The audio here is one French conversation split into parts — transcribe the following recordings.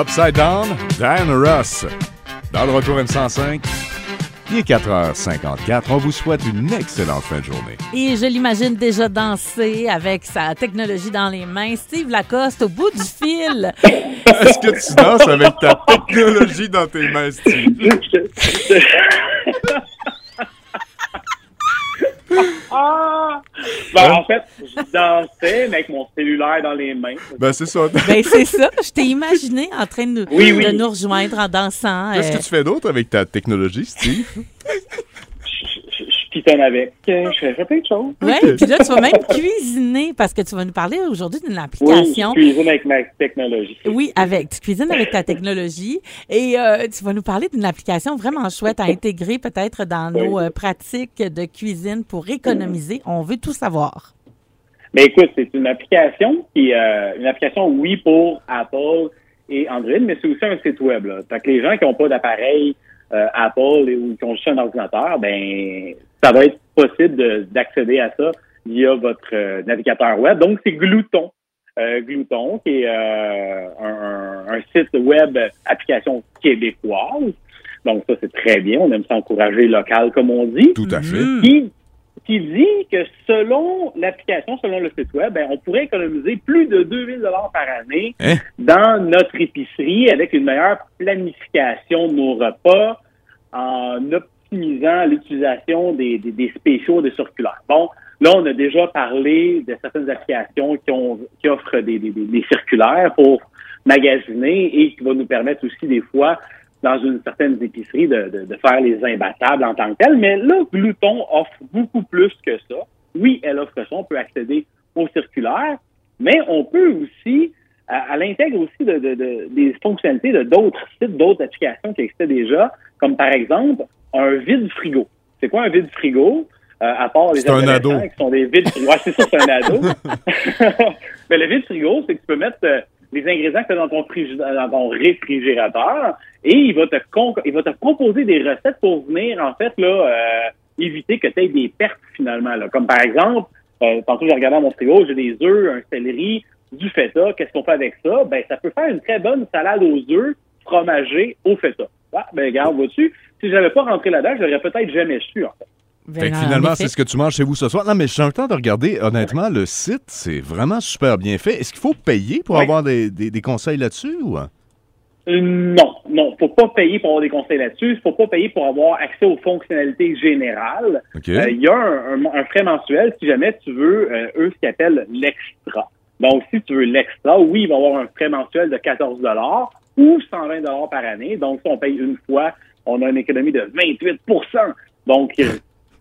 Upside Down, Diana Ross. Dans le retour M105, il est 4h54. On vous souhaite une excellente fin de journée. Et je l'imagine déjà danser avec sa technologie dans les mains. Steve Lacoste au bout du fil. Est-ce que tu danses avec ta technologie dans tes mains, Steve? Ah! Ben, en fait, je dansais, mais avec mon cellulaire dans les mains. Ben, c'est ça. Ben, c'est ça. Je t'ai imaginé en train de, Oui, oui. de nous rejoindre en dansant. Qu'est-ce euh, que tu fais d'autre avec ta technologie, Steve? Je, avec. Fais plein de choses. Oui, puis là, tu vas même cuisiner parce que tu vas nous parler aujourd'hui d'une Oui, application. je cuisine avec ma technologie. Oui, avec. Tu cuisines avec ta technologie et euh, tu vas nous parler d'une application vraiment chouette à intégrer peut-être dans nos Oui. euh, pratiques de cuisine pour économiser. On veut tout savoir. Mais écoute, c'est une application qui euh, une application, oui, pour Apple et Android, mais c'est aussi un site web. Là. Fait que les gens qui n'ont pas d'appareil euh, Apple et- ou qui ont juste un ordinateur, ben ça va être possible de- d'accéder à ça via votre euh, navigateur web. Donc, c'est Glouton. Euh, Glouton, qui est euh, un, site web application québécoise. Donc, ça, c'est très bien. On aime s'encourager local, comme on dit Tout à fait. Qui, qui dit que selon l'application, selon le site web, ben, on pourrait économiser plus de 2000 dollars par année Hein? dans notre épicerie avec une meilleure planification de nos repas en optimisant l'utilisation des, des, des spéciaux des circulaires. Bon, là, on a déjà parlé de certaines applications qui, ont, qui offrent des, des, des- circulaires pour magasiner et qui vont nous permettre aussi des fois dans une certaine épicerie de, de, de faire les imbattables en tant que tel. Mais là, Glouton offre beaucoup plus que ça. Oui, elle offre ça. On peut accéder aux circulaires, mais on peut aussi, à- elle intègre aussi de- des fonctionnalités de d'autres sites, d'autres applications qui existaient déjà, comme par exemple un vide frigo. C'est quoi un vide frigo? Euh, à part les un ado. qui sont des vides frigos. Ouais, c'est ça, c'est un ado. Mais le vide frigo, c'est que tu peux mettre euh, les ingrédients que tu as dans ton, dans ton réfrigérateur et il va te il va te proposer des recettes pour venir, en fait, là, euh, éviter que tu aies des pertes finalement. Là. Comme par exemple, euh, tantôt j'ai regardé mon frigo, j'ai des œufs, un céleri, du feta. Qu'est-ce qu'on fait avec ça? Ben, ça peut faire une très bonne salade aux œufs fromagée au feta. Ah, ben, regarde, vois-tu, si j'avais pas rentré là-dedans, je l'aurais peut-être jamais su, en fait. Ben, Fait que en finalement, c'est ce que tu manges chez vous ce soir. Non, mais j'ai le temps de regarder. Honnêtement, le site, c'est vraiment super bien fait. Est-ce qu'il faut payer pour Oui. avoir des, des- des conseils là-dessus? Ou... Euh, Non, non, faut pas payer pour avoir des conseils là-dessus. Faut pas payer pour avoir accès aux fonctionnalités générales. Euh, Il y a un, un- un frais mensuel si jamais tu veux, euh, eux, ce qu'ils appellent l'extra. Donc, si tu veux l'extra, oui, il va y avoir un frais mensuel de 14 ou 120 par année. Donc, si on paye une fois, on a une économie de 28 Donc, euh,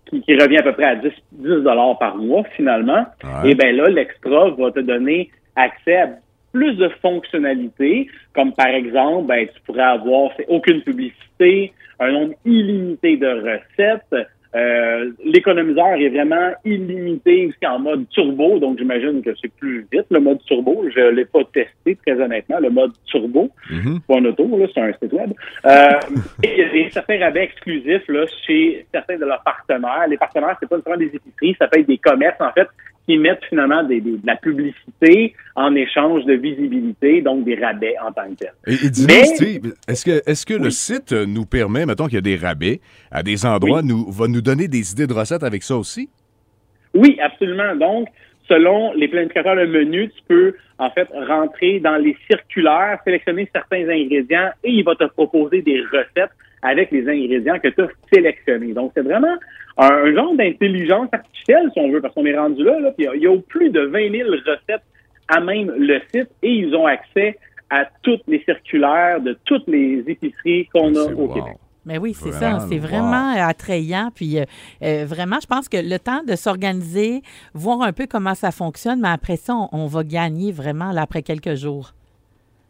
qui, qui revient à peu près à 10, 10 par mois, finalement. Ouais. Et bien là, l'extra va te donner accès à plus de fonctionnalités, comme par exemple, ben, tu pourrais avoir aucune publicité, un nombre illimité de recettes. Euh, L'économiseur est vraiment illimité aussi en mode turbo, donc j'imagine que c'est plus vite le mode turbo. Je l'ai pas testé très honnêtement, le mode turbo Mhm. pas un auto, là, c'est un site web. Euh, et il y a des certains rabais exclusifs là, chez certains de leurs partenaires. Les partenaires, c'est pas nécessairement des épiceries, ça peut être des commerces, en fait, qui mettent finalement des, des- de la publicité en échange de visibilité, donc des rabais en tant que tel. Et, et dis-nous, Mais- Steve, est-ce que, est-ce que le site nous permet, mettons qu'il y a des rabais à des endroits, nous, va nous donner des idées de recettes avec ça aussi? Oui, absolument. Donc, selon les planificateurs de menu, tu peux en fait rentrer dans les circulaires, sélectionner certains ingrédients et il va te proposer des recettes avec les ingrédients que tu as sélectionnés. Donc, c'est vraiment un, un genre d'intelligence artificielle, si on veut, parce qu'on est rendu là. là puis il y a- il y, a plus de 20 000 recettes à même le site et ils ont accès à toutes les circulaires de toutes les épiceries qu'on a au wow. Québec. Mais oui, c'est ça. C'est wow. vraiment attrayant. Puis euh, euh, vraiment, je pense que le temps de s'organiser, voir un peu comment ça fonctionne, mais après ça, on, on va gagner vraiment là, après quelques jours.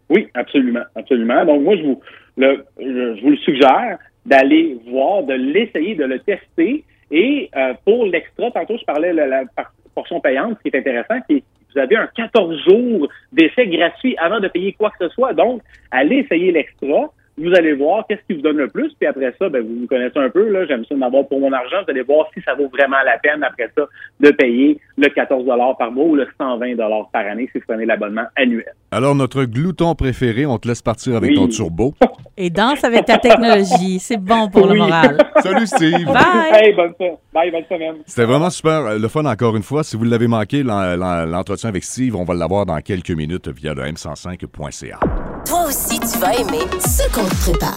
Oui, absolument, absolument. Donc moi, je vous le, je, vous le suggère d'aller voir, de l'essayer, de le tester. Et euh, pour l'extra, tantôt je parlais de la, portion payante, ce qui est intéressant, c'est que vous avez un 14 jours d'essai gratuit avant de payer quoi que ce soit. Donc, allez essayer l'extra. Vous allez voir qu'est-ce qui vous donne le plus, puis après ça, ben, vous me connaissez un peu, là, j'aime ça d'en avoir pour mon argent, vous allez voir si ça vaut vraiment la peine après ça de payer le 14 par mois ou le 120 par année si vous prenez l'abonnement annuel. Alors, notre glouton préféré, on te laisse partir avec ton turbo. Et danse avec ta technologie. C'est bon pour le moral. Salut, Steve. Bye. Hey, bonne, bye, bonne semaine. C'était vraiment super euh, le fun encore une fois. Si vous l'avez manqué, l'entretien avec Steve, on va l'avoir dans quelques minutes via le m105.ca. Tu vas aimer ce qu'on te prépare.